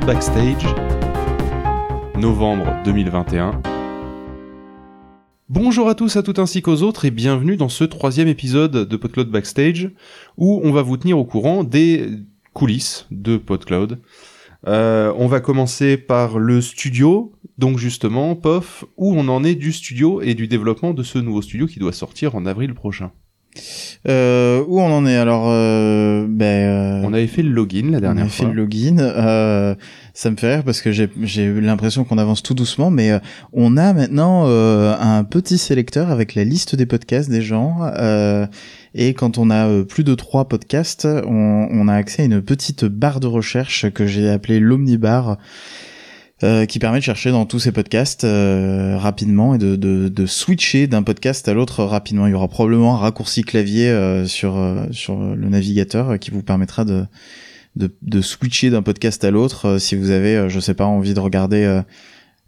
Backstage, novembre 2021. Bonjour à tous, à toutes ainsi qu'aux autres et bienvenue dans ce troisième épisode de PodCloud Backstage où on va vous tenir au courant des coulisses de PodCloud. Euh, on va commencer par le studio, donc justement, POF, où on en est du studio et du développement de ce nouveau studio qui doit sortir en avril prochain. Euh, où on en est alors euh, ben, On avait fait le login la dernière on a fois. fait le login. Euh, ça me fait rire parce que j'ai j'ai eu l'impression qu'on avance tout doucement, mais euh, on a maintenant euh, un petit sélecteur avec la liste des podcasts des gens. euh, et quand on a euh, plus de trois podcasts, on, on a accès à une petite barre de recherche que j'ai appelée l'Omnibar. Euh, qui permet de chercher dans tous ces podcasts euh, rapidement et de, switcher d'un podcast à l'autre rapidement. Il y aura probablement un raccourci clavier euh, sur sur le navigateur qui vous permettra de de, de switcher d'un podcast à l'autre. Si vous avez, je sais pas, envie de regarder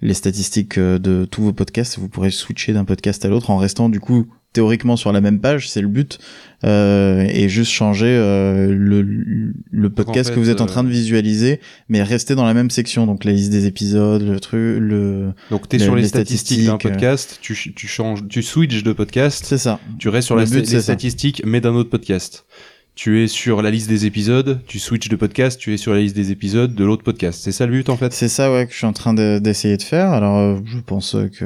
les statistiques de tous vos podcasts, vous pourrez switcher d'un podcast à l'autre en restant du coup théoriquement sur la même page, c'est le but, euh, et juste changer euh, le, le podcast fait, que vous êtes en euh, train de visualiser, mais rester dans la même section, donc la liste des épisodes, le truc, le, Donc t'es sur les, les statistiques d'un statistiques, euh. podcast, tu, ch- tu changes, tu switches de podcast, c'est ça. tu restes sur Le la, but, les statistiques mais d'un autre podcast. Tu es sur la liste des épisodes, tu switches de podcast, tu es sur la liste des épisodes de l'autre podcast. C'est ça le but en fait? C'est ça ouais que je suis en train de- d'essayer de faire. Alors euh, je pense euh, que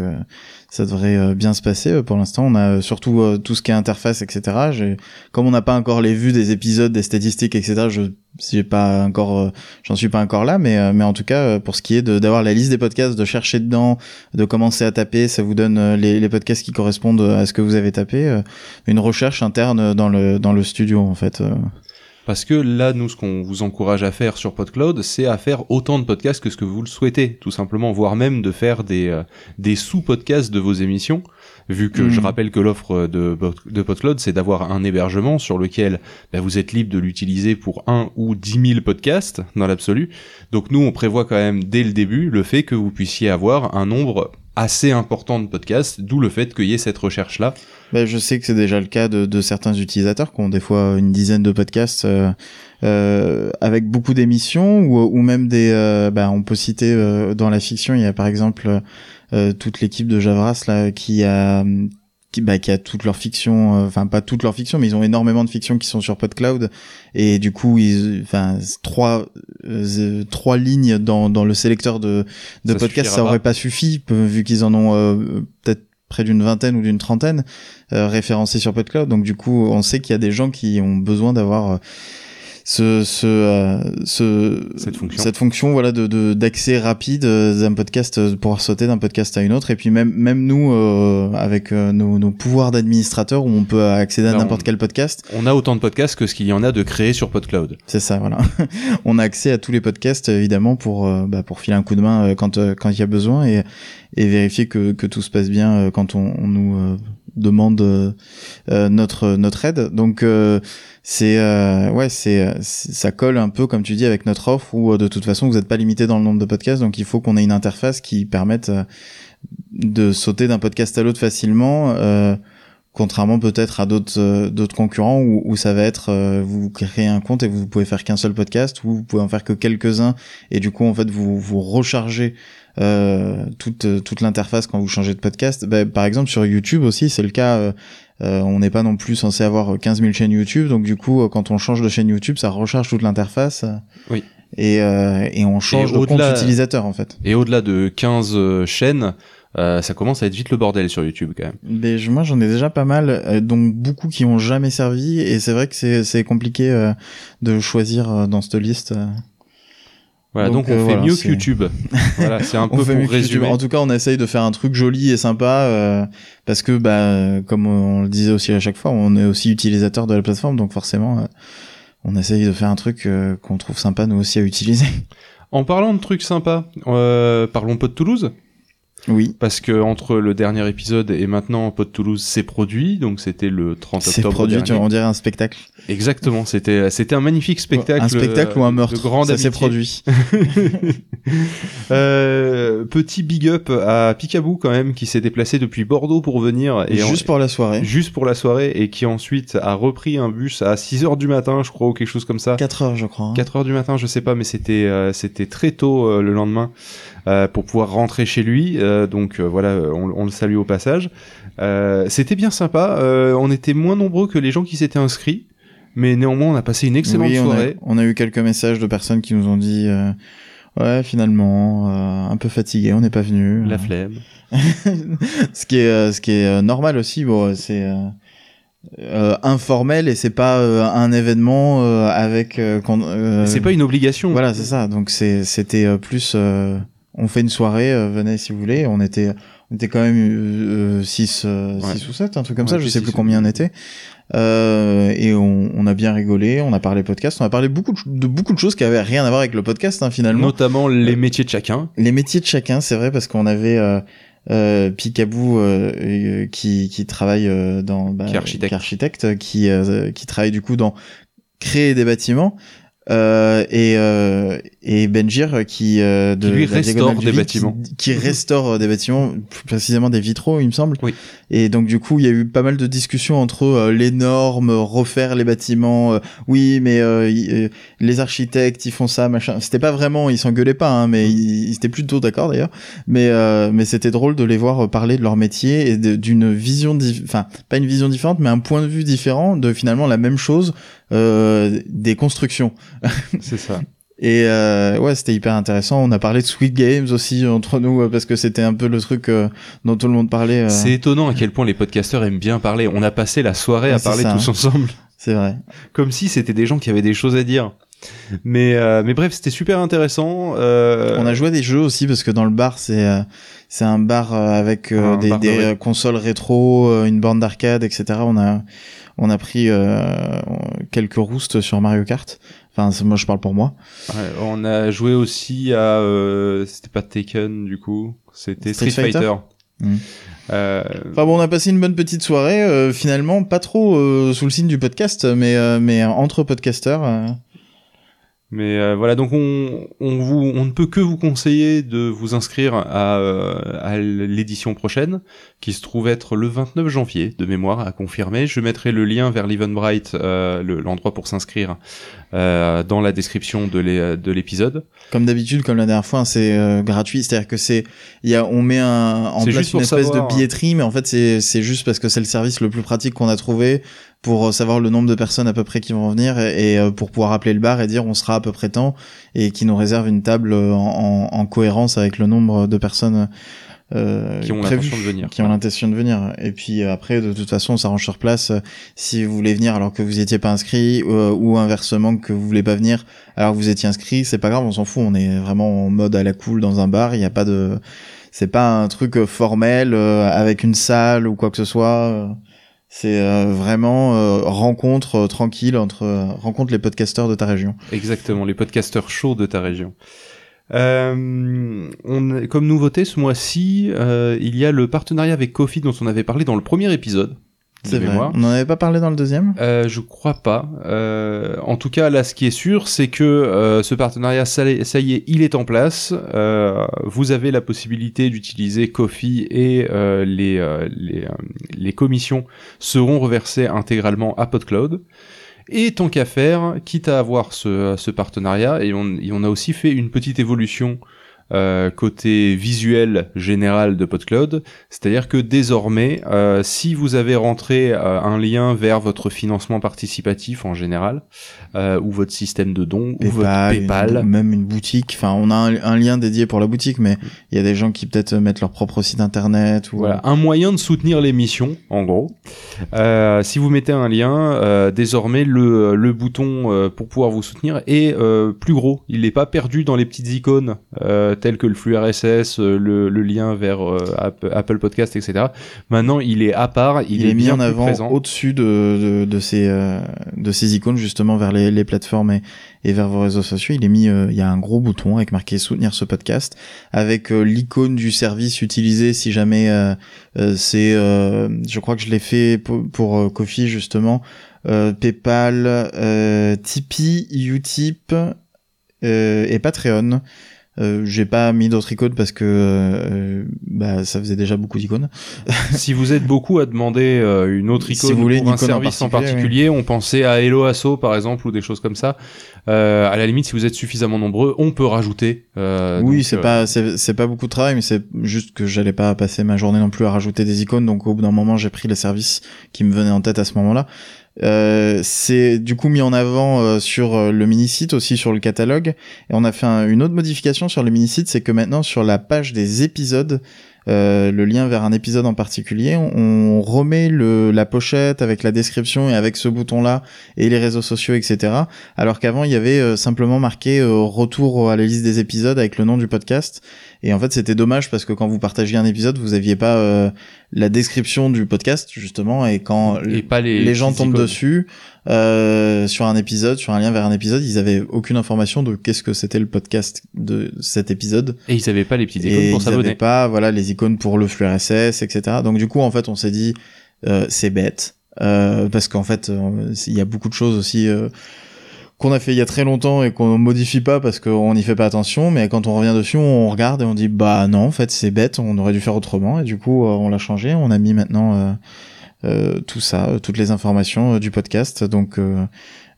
ça devrait euh, bien se passer. Euh, Pour l'instant, on a euh, surtout tout ce qui est interface, etc. Comme on n'a pas encore les vues des épisodes, des statistiques, etc. Je j'ai pas encore, j'en suis pas encore là, mais mais en tout cas pour ce qui est d'avoir la liste des podcasts, de chercher dedans, de commencer à taper, ça vous donne les, les podcasts qui correspondent à ce que vous avez tapé. Une recherche interne dans le dans le studio en fait. Parce que là, nous, ce qu'on vous encourage à faire sur PodCloud, c'est à faire autant de podcasts que ce que vous le souhaitez, tout simplement, voire même de faire des, euh, des sous-podcasts de vos émissions, vu que Mm. je rappelle que l'offre de, de PodCloud, c'est d'avoir un hébergement sur lequel bah, vous êtes libre de l'utiliser pour un ou dix mille podcasts, dans l'absolu. Donc nous, on prévoit quand même, dès le début, le fait que vous puissiez avoir un nombre assez important de podcasts, d'où le fait qu'il y ait cette recherche-là. Ben, je sais que c'est déjà le cas de, de certains utilisateurs qui ont des fois une dizaine de podcasts euh, euh, avec beaucoup d'émissions ou, ou même des. euh, ben, on peut citer euh, dans la fiction, il y a par exemple euh, toute l'équipe de Javras là qui a qui, bah, qui a toute leur fiction, enfin pas toute leur fiction, mais ils ont énormément de fictions qui sont sur PodCloud et du coup ils, enfin trois euh, trois lignes dans dans le sélecteur de de Ça podcast ça aurait pas suffi vu qu'ils en ont euh, peut-être près d'une vingtaine ou d'une trentaine euh, référencés sur PodCloud. Donc du coup, on sait qu'il y a des gens qui ont besoin d'avoir euh, ce, ce, euh, ce, Cette fonction. cette fonction voilà de de- d'accès rapide euh, d'un podcast, euh, de pouvoir sauter d'un podcast à une autre. Et puis même même nous euh, avec euh, nos, nos pouvoirs d'administrateur où on peut accéder à n'importe quel podcast. On a autant de podcasts que ce qu'il y en a de créés sur PodCloud. C'est ça, voilà. on a accès à tous les podcasts évidemment pour euh, bah, pour filer un coup de main euh, quand euh, quand il y a besoin et et vérifier que que tout se passe bien euh, quand on, on nous euh, demande euh, euh, notre notre aide. Donc euh, c'est euh, ouais c'est euh, c'est- ça colle un peu comme tu dis avec notre offre où euh, de toute façon vous n'êtes pas limité dans le nombre de podcasts donc il faut qu'on ait une interface qui permette euh, de sauter d'un podcast à l'autre facilement. euh, Contrairement peut-être à d'autres d'autres concurrents où, où ça va être euh, vous créez un compte et vous pouvez faire qu'un seul podcast ou vous pouvez en faire que quelques-uns et du coup en fait vous vous rechargez euh, toute toute l'interface quand vous changez de podcast. Ben, par exemple sur YouTube aussi c'est le cas. euh, euh, on n'est pas non plus censé avoir 15 000 chaînes YouTube donc du coup quand on change de chaîne YouTube ça recharge toute l'interface. Oui. Et euh, et on change de compte utilisateur en fait. Et au-delà de 15 euh, chaînes, euh, ça commence à être vite le bordel sur YouTube quand même. Mais je- moi j'en ai déjà pas mal, euh, dont beaucoup qui ont jamais servi, et c'est vrai que c'est c'est compliqué euh, de choisir dans cette liste. Voilà, donc, Donc, on euh, fait voilà, mieux que YouTube. voilà, c'est un peu pour résumer. En tout cas, on essaye de faire un truc joli et sympa, euh, parce que bah comme on le disait aussi à chaque fois, on est aussi utilisateur de la plateforme, donc forcément. euh, on essaye de faire un truc qu'on trouve sympa nous aussi à utiliser. En parlant de trucs sympas, euh, parlons pas de Toulouse. Oui. Parce que entre le dernier épisode et maintenant, Pod Toulouse s'est produit, donc c'était le 30 C'est octobre produit, dernier. on dirait un spectacle. Exactement, c'était c'était un magnifique spectacle. un spectacle ou un meurtre. De grande ça s'est produit. Euh, petit big up à Picaboo quand même qui s'est déplacé depuis Bordeaux pour venir et Juste en- pour la soirée. juste pour la soirée et qui ensuite a repris un bus à 6 heures du matin, je crois ou quelque chose comme ça. 4 heures, je crois. hein. 4 heures du matin, je sais pas, mais c'était euh, c'était très tôt euh, le lendemain euh, pour pouvoir rentrer chez lui. Euh, donc euh, voilà, on, on le salue au passage. Euh, c'était bien sympa. Euh, on était moins nombreux que les gens qui s'étaient inscrits, mais néanmoins on a passé une excellente Oui, on a, soirée. on a eu quelques messages de personnes qui nous ont dit euh, ouais finalement euh, un peu fatigué, on n'est pas venu. La flemme. ce qui est euh, ce qui est euh, normal aussi, bon c'est euh, euh, informel et c'est pas euh, un événement euh, avec euh, euh, C'est pas une obligation. voilà c'est ça donc c'était euh, plus euh, on fait une soirée euh, venez si vous voulez on était on était quand même 6 Ouais. ou 7 un truc comme ça je sais plus combien on était euh, et on, on a bien rigolé on a parlé podcast on a parlé beaucoup de, de beaucoup de choses qui avaient rien à voir avec le podcast hein, finalement Notamment les métiers de chacun. les métiers de chacun, c'est vrai, parce qu'on avait euh, euh, Picaboo euh, euh, qui, qui travaille euh, dans bah, Qui est architecte. architecte, qui, euh, qui travaille du coup dans créer des bâtiments. Euh, et, euh, et Benjir qui euh, de Qui, lui, restaure des bâtiments. qui, qui restaure euh, des bâtiments plus précisément des vitraux il me semble Oui. Et donc du coup il y a eu pas mal de discussions entre euh, les normes refaire les bâtiments euh, oui mais euh, y- euh, les architectes ils font ça machin. C'était pas vraiment ils s'engueulaient pas hein, mais ils, ils étaient plutôt d'accord d'ailleurs. Mais euh, mais c'était drôle de les voir parler de leur métier et d'une vision enfin pas une vision différente mais un point de vue différent de finalement la même chose euh, des constructions. C'est ça. et euh, ouais, c'était hyper intéressant. On a parlé de Sweet Games aussi entre nous euh, parce que c'était un peu le truc euh, dont tout le monde parlait. euh, C'est étonnant à quel point les podcasteurs aiment bien parler. On a passé la soirée Ouais, à parler ça, tous hein. ensemble, C'est vrai. comme si c'était des gens qui avaient des choses à dire. Mais euh, mais bref, c'était super intéressant. Euh, On a joué à des jeux aussi parce que dans le bar, c'est euh, c'est un bar euh, avec euh, Un des, bar euh, consoles rétro, euh, une borne d'arcade, etc. On a on a pris euh, quelques roustes sur Mario Kart. Enfin, moi je parle pour moi. ouais, on a joué aussi à euh, c'était pas Taken du coup, c'était Street, Street Fighter. Fighter Mm. Euh, Enfin bon, on a passé une bonne petite soirée. euh, finalement, pas trop sous le signe du podcast, mais mais entre podcasteurs. Mais euh, voilà, donc on, on, vous, on ne peut que vous conseiller de vous inscrire à, à l'édition prochaine, qui se trouve être le 29 janvier, de mémoire, à confirmer. Je mettrai le lien vers l'Eventbrite, euh, le- l'endroit pour s'inscrire, euh, dans la description de l'é- de l'épisode. Comme d'habitude, comme la dernière fois, hein, c'est euh, gratuit. C'est-à-dire que c'est, il y a, on met un, en place juste une espèce savoir, de billetterie, mais en fait, c'est, c'est juste parce que c'est le service le plus pratique qu'on a trouvé pour euh, savoir le nombre de personnes à peu près qui vont venir et, et, euh, pour pouvoir appeler le bar et dire on sera à peu près tant et qui nous réserve une table en, en, en cohérence avec le nombre de personnes euh, Qui ont l'intention de venir. qui ont l'intention de venir. Et puis euh, après, de toute façon, on s'arrange sur place. euh, si vous voulez venir alors que vous étiez pas inscrit, euh, ou inversement que vous voulez pas venir alors que vous étiez inscrit, c'est pas grave, on s'en fout. On est vraiment en mode à la cool dans un bar. Il n'y a pas de, c'est pas un truc formel euh, avec une salle ou quoi que ce soit. C'est euh, vraiment euh, rencontre euh, tranquille entre rencontre les podcasteurs de ta région. Exactement, les podcasteurs chauds de ta région. Euh, on, comme nouveauté ce mois-ci, euh, il y a le partenariat avec Kofi dont on avait parlé dans le premier épisode. de C'est vrai. mémoire. On en avait pas parlé dans le deuxième? Euh, je crois pas. Euh, en tout cas, là, ce qui est sûr, c'est que euh, ce partenariat, ça, y est, il est en place. Euh, vous avez la possibilité d'utiliser Kofi et euh, les, euh, les, euh, les commissions seront reversées intégralement à PodCloud. Et tant qu'à faire, quitte à avoir ce, partenariat, et on a aussi fait une petite évolution euh, côté visuel général de PodCloud, c'est-à-dire que désormais, euh, si vous avez rentré euh, un lien vers votre financement participatif en général, euh, ou votre système de dons, ou votre une- PayPal, même une boutique. Enfin, on a un, un lien dédié pour la boutique, mais il y a des gens qui peut-être mettent leur propre site internet ou Voilà, un moyen de soutenir l'émission, en gros. Euh, si vous mettez un lien, euh, désormais le, le bouton euh, pour pouvoir vous soutenir est euh, plus gros. Il n'est pas perdu dans les petites icônes euh, tels que le flux RSS, le, le lien vers Apple Podcast, etc. Maintenant, il est à part, il, est, est, mis en avant au-dessus de, de, de, ces de ces icônes justement vers les, les plateformes et, et vers vos réseaux sociaux. Il est mis, il y a un gros bouton avec marqué soutenir ce podcast, avec l'icône du service utilisé si jamais c'est, je crois que je l'ai fait pour, pour Kofi justement euh, PayPal, euh, Tipeee, Utip euh, et Patreon. Euh, j'ai pas mis d'autres icônes parce que euh, bah, ça faisait déjà beaucoup d'icônes. si vous êtes beaucoup à demander une autre icône pour un service en particulier, on pensait à Hello Asso par exemple ou des choses comme ça. à la limite, si vous êtes suffisamment nombreux, on peut rajouter. oui, c'est pas c'est pas beaucoup de travail, mais c'est juste que j'allais pas passer ma journée non plus à rajouter des icônes. Donc au bout d'un moment, j'ai pris les services qui me venaient en tête à ce moment-là. Euh, c'est du coup mis en avant euh, sur euh, le mini-site, aussi sur le catalogue. Et on a fait une autre modification sur le mini-site, c'est que maintenant sur la page des épisodes, euh, le lien vers un épisode en particulier, on, remet le, la pochette avec la description et avec ce bouton-là et les réseaux sociaux, etc. Alors qu'avant, il y avait euh, simplement marqué euh, retour à la liste des épisodes avec le nom du podcast. Et en fait, c'était dommage parce que quand vous partagiez un épisode, vous aviez pas la description du podcast justement, et quand pas les, les gens tombent dessus, euh, sur un épisode, sur un lien vers un épisode, ils avaient aucune information de qu'est-ce que c'était le podcast de cet épisode. Et ils avaient pas les petites icônes pour s'abonner. Ils avaient pas, voilà, les icônes pour le flux RSS, etc. Donc du coup, en fait, on s'est dit, euh, c'est bête, euh, parce qu'en fait, euh, il y a beaucoup de choses aussi euh, qu'on a fait il y a très longtemps et qu'on modifie pas parce qu'on n'y fait pas attention, mais quand on revient dessus, on regarde et on dit, bah non, en fait, c'est bête, on aurait dû faire autrement, et du coup, on l'a changé, on a mis maintenant euh, tout ça, euh, toutes les informations euh, du podcast. Donc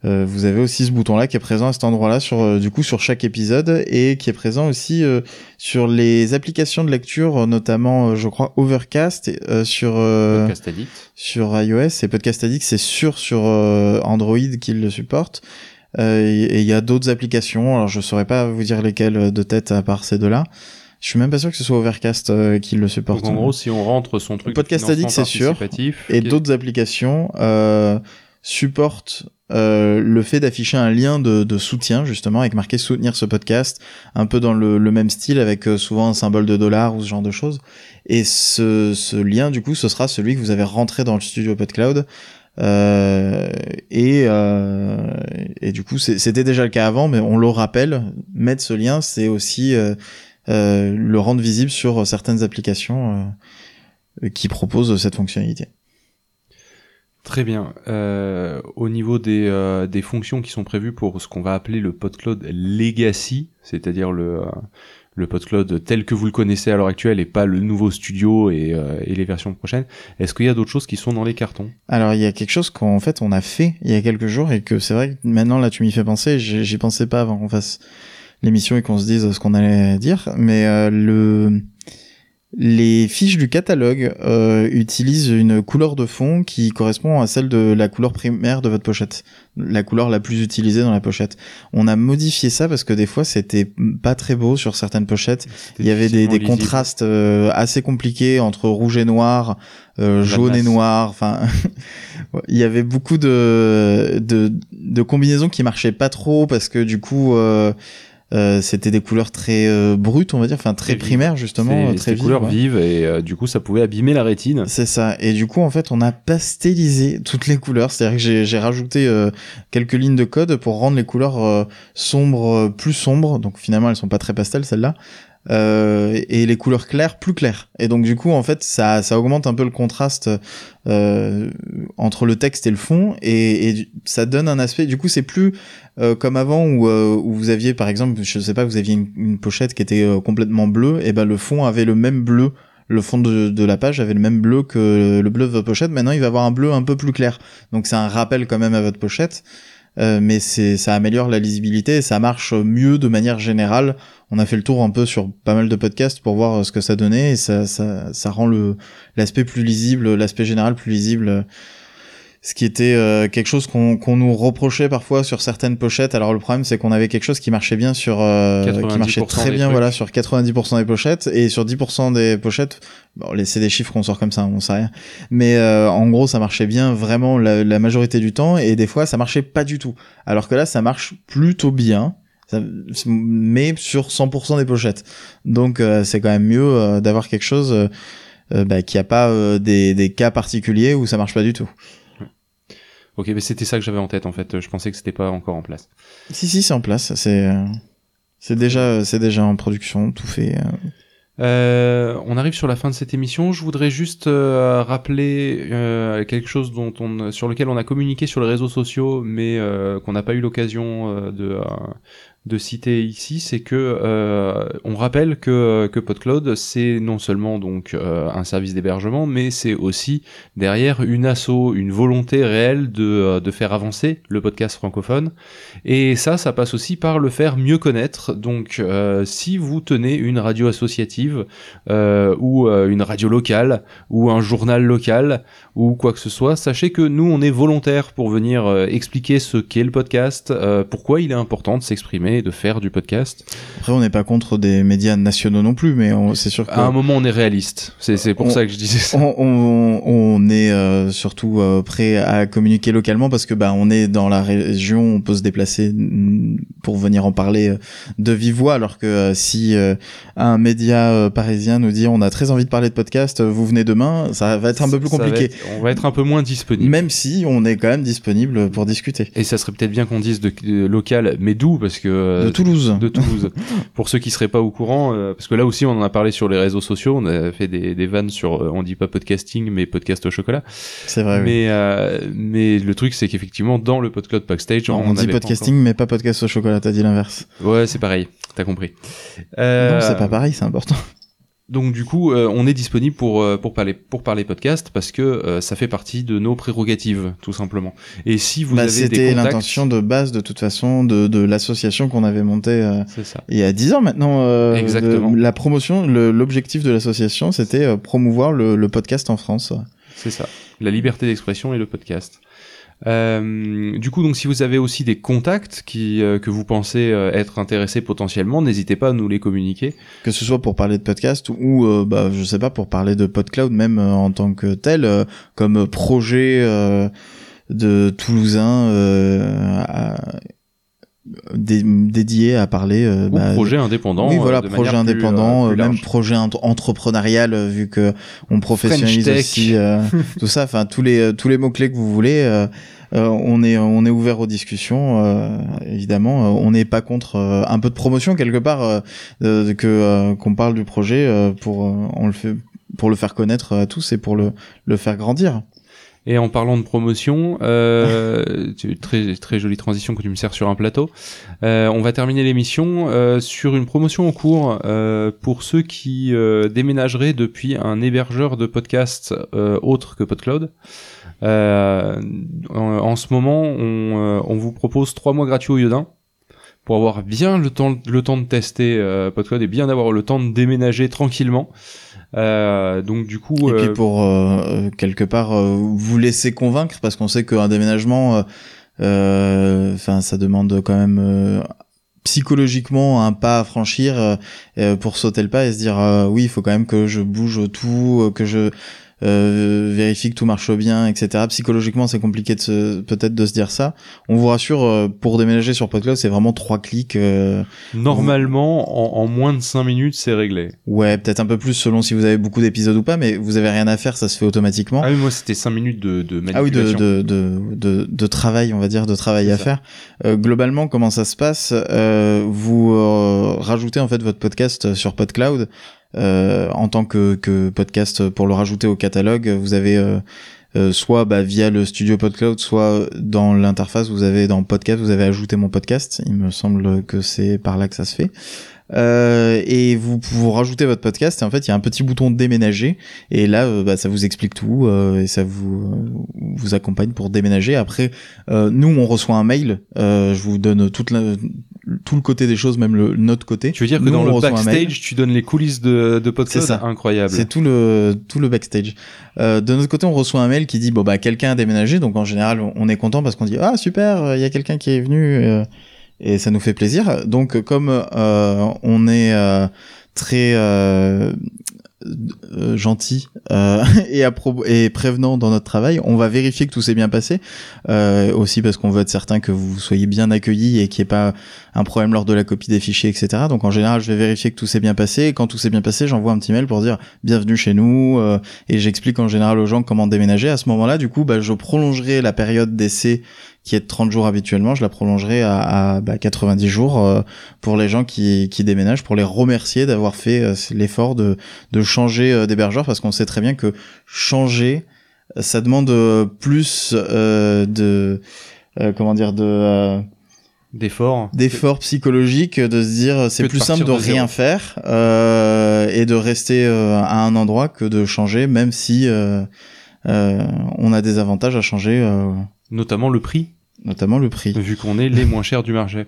vous avez aussi ce bouton-là qui est présent à cet endroit-là sur du coup sur chaque épisode et qui est présent aussi sur les applications de lecture, notamment je crois Overcast sur Podcast Addict. sur iOS et Podcast Addict c'est sûr sur Android qu'il le supporte. Et il y a d'autres applications, alors je saurais pas vous dire lesquelles de tête à part ces deux-là. Je suis même pas sûr que ce soit Overcast euh, qui le supporte. Donc en gros, si on rentre son truc Podcast Addict, c'est sûr, et d'autres applications euh, supportent euh, le fait d'afficher un lien de, de, soutien justement avec marqué soutenir ce podcast, un peu dans le, le même style avec euh, souvent un symbole de dollar ou ce genre de choses. Et ce, ce lien du coup, ce sera celui que vous avez rentré dans le studio PodCloud. Euh, et, euh, et du coup, c'était déjà le cas avant, mais on le rappelle, mettre ce lien, c'est aussi euh, euh, le rendre visible sur certaines applications euh, qui proposent cette fonctionnalité. Très bien. Euh, au niveau des, des fonctions qui sont prévues pour ce qu'on va appeler le PodCloud Legacy, c'est-à-dire le, le PodCloud tel que vous le connaissez à l'heure actuelle et pas le nouveau studio et, et les versions prochaines, est-ce qu'il y a d'autres choses qui sont dans les cartons? Alors il y a quelque chose qu'en fait on a fait il y a quelques jours et que c'est vrai que maintenant là tu m'y fais penser, j'y pensais pas avant qu'on fasse l'émission et qu'on se dise ce qu'on allait dire, mais euh, le les fiches du catalogue euh, utilisent une couleur de fond qui correspond à celle de la couleur primaire de votre pochette, la couleur la plus utilisée dans la pochette. On a modifié ça parce que des fois c'était pas très beau sur certaines pochettes. Il y avait des, des contrastes euh, assez compliqués entre rouge et noir, euh, jaune et noir. Enfin, il y avait beaucoup de, de, de combinaisons qui marchaient pas trop parce que du coup. Euh, euh, c'était des couleurs très euh, brutes, on va dire, enfin très, primaires justement, très vives, couleurs vives et euh, du coup ça pouvait abîmer la rétine. C'est ça. Et du coup en fait on a pastelisé toutes les couleurs, c'est-à-dire que j'ai rajouté quelques lignes de code pour rendre les couleurs sombres plus sombres. Donc finalement elles sont pas très pastel celles-là, euh, et les couleurs claires plus claires. Et donc du coup en fait ça, ça augmente un peu le contraste euh, entre le texte et le fond et, et, ça donne un aspect. Du coup c'est plus euh, comme avant où, euh, où vous aviez par exemple je sais pas vous aviez une, une pochette qui était euh, complètement bleue et ben le fond avait le même bleu le fond de, de, la page avait le même bleu que le bleu de votre pochette. Maintenant, il va avoir un bleu un peu plus clair. Donc, c'est un rappel quand même à votre pochette. Euh, mais c'est ça améliore la lisibilité et ça marche mieux de manière générale. On a fait le tour un peu sur pas mal de podcasts pour voir euh, ce que ça donnait et ça rend l'aspect plus lisible, l'aspect général plus lisible ce qui était euh, quelque chose qu'on nous reprochait parfois sur certaines pochettes. Alors le problème c'est qu'on avait quelque chose qui marchait bien sur euh, qui marchait très bien voilà sur 90% des pochettes et sur 10% des pochettes bon c'est des chiffres qu'on sort comme ça on sait rien mais euh, en gros ça marchait bien vraiment la, la, majorité du temps et des fois ça marchait pas du tout alors que là ça marche plutôt bien mais sur 100% des pochettes. Donc c'est quand même mieux d'avoir quelque chose bah, qui a pas des, des cas particuliers où ça marche pas du tout. Ok, mais c'était ça que j'avais en tête en fait. Je pensais que c'était pas encore en place. Si si, c'est en place. C'est c'est déjà c'est déjà en production, tout fait. Euh, on arrive sur la fin de cette émission. Je voudrais juste euh, rappeler euh, quelque chose dont on, sur lequel on a communiqué sur les réseaux sociaux, mais qu'on n'a pas eu l'occasion de, de citer ici, c'est que euh, on rappelle que, que PodCloud c'est non seulement donc euh, un service d'hébergement, mais c'est aussi derrière une asso, une volonté réelle de, euh, de faire avancer le podcast francophone. Et ça, ça passe aussi par le faire mieux connaître. Donc, si vous tenez une radio associative ou une radio locale ou un journal local ou quoi que ce soit, sachez que nous, on est volontaire pour venir expliquer ce qu'est le podcast, pourquoi il est important de s'exprimer de faire du podcast. Après, on n'est pas contre des médias nationaux non plus, mais c'est sûr qu'à un moment, on est réaliste. C'est pour ça que je disais ça. On, on, est euh, surtout euh, prêt à communiquer localement parce que bah on est dans la région, on peut se déplacer mm, pour venir en parler euh, de vive voix, alors que si un média parisien nous dit on a très envie de parler de podcast, vous venez demain, ça va être un peu plus compliqué. on va être un peu moins disponible. Même si on est quand même disponible pour discuter. Et ça serait peut-être bien qu'on dise de, local, mais d'où? Parce que de Toulouse. De Toulouse. Pour ceux qui seraient pas au courant, euh, parce que là aussi on en a parlé sur les réseaux sociaux, on a fait des, des vannes sur, euh, on dit pas podcasting, mais podcast au chocolat. C'est vrai. Mais euh, mais le truc c'est qu'effectivement dans le podcast backstage, on, on dit podcasting, mais pas podcast au chocolat. T'as dit l'inverse. Ouais, c'est pareil. T'as compris. Non, c'est pas pareil, c'est important. Donc du coup, euh, on est disponible pour euh, pour parler pour parler podcast parce que euh, ça fait partie de nos prérogatives tout simplement. Et si vous bah, avez des c'était l'intention de base de toute façon de, de l'association qu'on avait montée il y a dix ans maintenant. Exactement. la promotion, l'objectif de l'association, c'était promouvoir le, le podcast en France. C'est ça. La liberté d'expression et le podcast. Euh, du coup, donc, si vous avez aussi des contacts qui, euh, que vous pensez euh, être intéressés potentiellement, n'hésitez pas à nous les communiquer. Que ce soit pour parler de podcast ou, euh, bah, je sais pas, pour parler de PodCloud même en tant que tel, comme projet de Toulousain dédié à parler euh, bah, projet indépendant oui voilà projet indépendant même projet entrepreneurial vu que on professionnalise aussi tout ça enfin tous les tous les mots clés que vous voulez euh, on est on est ouvert aux discussions. Euh, évidemment, euh, on n'est pas contre un peu de promotion quelque part que qu'on parle du projet pour on le fait pour le faire connaître à tous et pour le le faire grandir. Et en parlant de promotion, euh, très très jolie transition que tu me sers sur un plateau. Euh, on va terminer l'émission euh, sur une promotion en cours euh, pour ceux qui déménageraient depuis un hébergeur de podcast autre que PodCloud. Euh, en, ce moment, on, euh, on, vous propose trois mois gratuits au Yodin pour avoir bien le temps, le temps de tester euh, PodCloud et bien d'avoir le temps de déménager tranquillement. Euh, donc du coup, et puis pour euh, quelque part vous laisser convaincre parce qu'on sait qu'un déménagement, enfin ça demande quand même psychologiquement un pas à franchir pour sauter le pas et se dire oui il faut quand même que je bouge tout que je euh, vérifie que tout marche bien, etc. Psychologiquement, c'est compliqué de peut-être de se dire ça. On vous rassure, euh, pour déménager sur PodCloud, c'est vraiment trois clics. Euh, Normalement, en, moins de cinq minutes, c'est réglé. Ouais, peut-être un peu plus selon si vous avez beaucoup d'épisodes ou pas, mais vous avez rien à faire, ça se fait automatiquement. Ah oui, moi c'était cinq minutes de, de manipulation. Ah oui, de, de, de, de, de travail, on va dire, de travail à faire. globalement, comment ça se passe? Vous rajoutez en fait votre podcast sur PodCloud. Euh, en tant que, podcast pour le rajouter au catalogue. Vous avez euh, euh, soit bah, via le studio PodCloud, soit dans l'interface, vous avez dans podcast, vous avez ajouté mon podcast. Il me semble que c'est par là que ça se fait. Euh, et vous, vous rajoutez votre podcast et en fait il y a un petit bouton déménager et là euh, bah, ça vous explique tout euh, et ça vous vous accompagne pour déménager. Après nous on reçoit un mail je vous donne toute la, tout le côté des choses même le notre côté. Tu veux dire que dans le backstage tu donnes les coulisses de, de podcast c'est incroyable. C'est tout le tout le backstage. De notre côté on reçoit un mail qui dit bon bah quelqu'un a déménagé donc en général on est content parce qu'on dit ah super il y a quelqu'un qui est venu et ça nous fait plaisir. Donc comme euh, on est euh, très euh, euh, gentil euh, et, et prévenant dans notre travail. On va vérifier que tout s'est bien passé, euh, aussi parce qu'on veut être certain que vous soyez bien accueillis et qu'il n'y ait pas un problème lors de la copie des fichiers, etc. Donc en général, je vais vérifier que tout s'est bien passé. Et quand tout s'est bien passé, j'envoie un petit mail pour dire bienvenue chez nous et j'explique en général aux gens comment déménager. À ce moment-là, du coup, bah, je prolongerai la période d'essai qui est de 30 jours habituellement, je la prolongerai à, à bah, 90 jours euh, pour les gens qui, qui déménagent, pour les remercier d'avoir fait euh, l'effort de, de changer euh, d'hébergeur, parce qu'on sait très bien que changer, ça demande plus de... comment dire de d'efforts. d'efforts psychologiques de se dire c'est plus simple de, rien faire euh, et de rester à un endroit que de changer même si euh, on a des avantages à changer Notamment le prix. Notamment le prix. Vu qu'on est les moins chers du marché.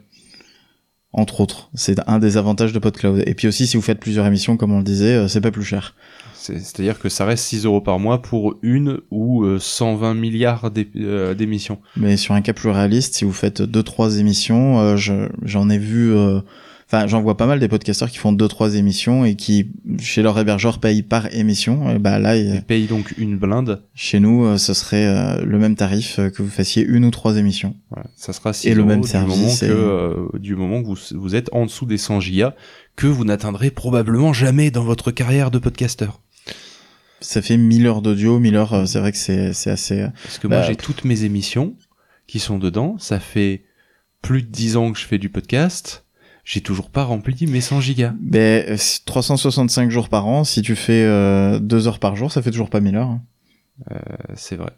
Entre autres. C'est un des avantages de PodCloud. Et puis aussi, si vous faites plusieurs émissions, comme on le disait, euh, c'est pas plus cher. C'est-à-dire que ça reste 6 euros par mois pour une ou 120 euh, milliards euh, d'émissions. Mais sur un cas plus réaliste, si vous faites 2-3 émissions, j'en ai vu Enfin, j'en vois pas mal des podcasteurs qui font deux trois émissions et qui chez leur hébergeur payent par émission. Et bah là, ils payent donc une blinde. Chez nous, euh, ce serait euh, le même tarif euh, que vous fassiez une ou trois émissions. ça sera et le même service du moment que du moment que vous, vous êtes en dessous des 100 gigas que vous n'atteindrez probablement jamais dans votre carrière de podcasteur. Ça fait 1000 heures d'audio, 1000 heures, c'est vrai que c'est c'est assez. Parce que moi bah, j'ai toutes mes émissions qui sont dedans. Ça fait plus de 10 ans que je fais du podcast j'ai toujours pas rempli mes 100 gigas. Ben, 365 jours par an, si tu fais euh, 2 heures par jour, ça fait toujours pas 1000 heures. Hein. Euh, c'est vrai.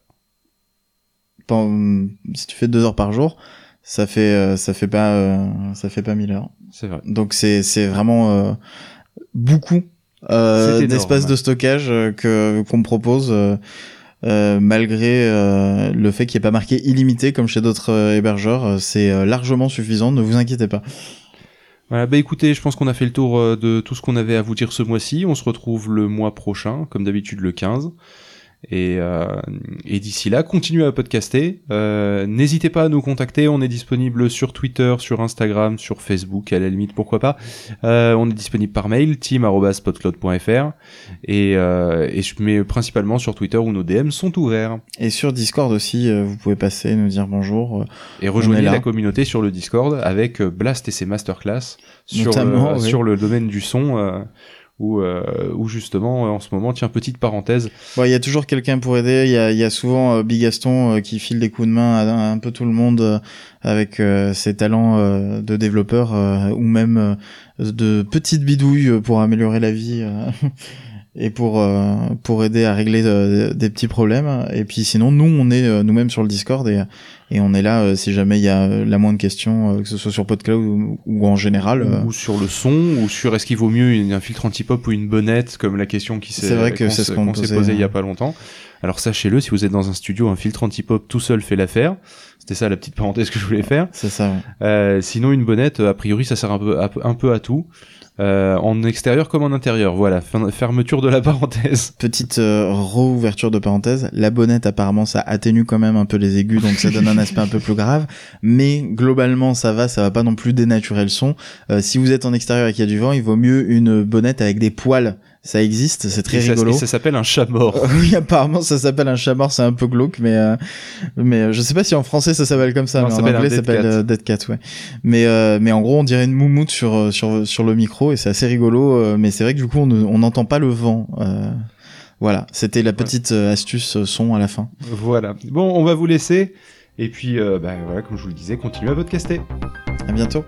si tu fais 2 heures par jour, ça fait euh, ça fait pas euh, ça fait pas 1000 heures. C'est vrai. Donc c'est c'est vraiment euh, beaucoup euh, d'espace de stockage que qu'on me propose. Euh, malgré euh, le fait qu'il n'y ait pas marqué illimité comme chez d'autres hébergeurs, c'est largement suffisant, ne vous inquiétez pas. Voilà, bah écoutez, je pense qu'on a fait le tour euh, de tout ce qu'on avait à vous dire ce mois-ci. On se retrouve le mois prochain, comme d'habitude le 15. Et, euh, et d'ici là, continuez à podcaster. Euh, N'hésitez pas à nous contacter. On est disponible sur Twitter, sur Instagram, sur Facebook, à la limite, pourquoi pas. Euh, on est disponible par mail, team.podcloud.fr. Et, euh, et je mets principalement sur Twitter où nos DM sont ouverts. Et sur Discord aussi, euh, vous pouvez passer, nous dire bonjour. Euh, et rejoignez la communauté sur le Discord avec Blast et ses masterclass sur, sur le domaine du son ou euh, justement en ce moment tiens petite parenthèse. Il y a toujours quelqu'un pour aider. Il y a, y a souvent euh, Big Gaston euh, qui file des coups de main à, un peu tout le monde euh, avec ses talents de développeur ou même de petites bidouilles pour améliorer la vie et pour pour aider à régler des petits problèmes et puis sinon nous on est nous-mêmes sur le Discord et et on est là euh, si jamais il y a euh, la moindre question, euh, que ce soit sur PodCloud ou, ou en général. Ou sur le son, ou sur est-ce qu'il vaut mieux un filtre anti-pop ou une bonnette, comme la question qui s'est posée il y a pas longtemps. Alors sachez-le, si vous êtes dans un studio, un filtre anti-pop tout seul fait l'affaire. C'était ça la petite parenthèse que je voulais faire. C'est ça. Euh, sinon une bonnette, a priori, ça sert un peu un peu à tout. Euh, en extérieur comme en intérieur. Voilà, fermeture de la parenthèse. Petite euh, rouverture de parenthèse. La bonnette, apparemment, ça atténue quand même un peu les aigus, donc ça donne un aspect un peu plus grave. Mais globalement, ça va, ça va pas non plus dénaturer le son. Euh, si vous êtes en extérieur et qu'il y a du vent, il vaut mieux une bonnette avec des poils ça existe, c'est très rigolo. Ça, ça s'appelle un chat mort. oui, apparemment ça s'appelle un chat mort, c'est un peu glauque, mais euh, mais euh, je sais pas si en français ça s'appelle comme ça, mais en anglais ça s'appelle euh, Dead Cat, ouais. Mais euh, mais en gros on dirait une moumoute sur sur sur le micro et c'est assez rigolo, mais c'est vrai que du coup on n'entend pas le vent. voilà, c'était la petite astuce son à la fin. Voilà. Bon, on va vous laisser et puis bah, voilà, comme je vous le disais, continuez à podcaster. À bientôt.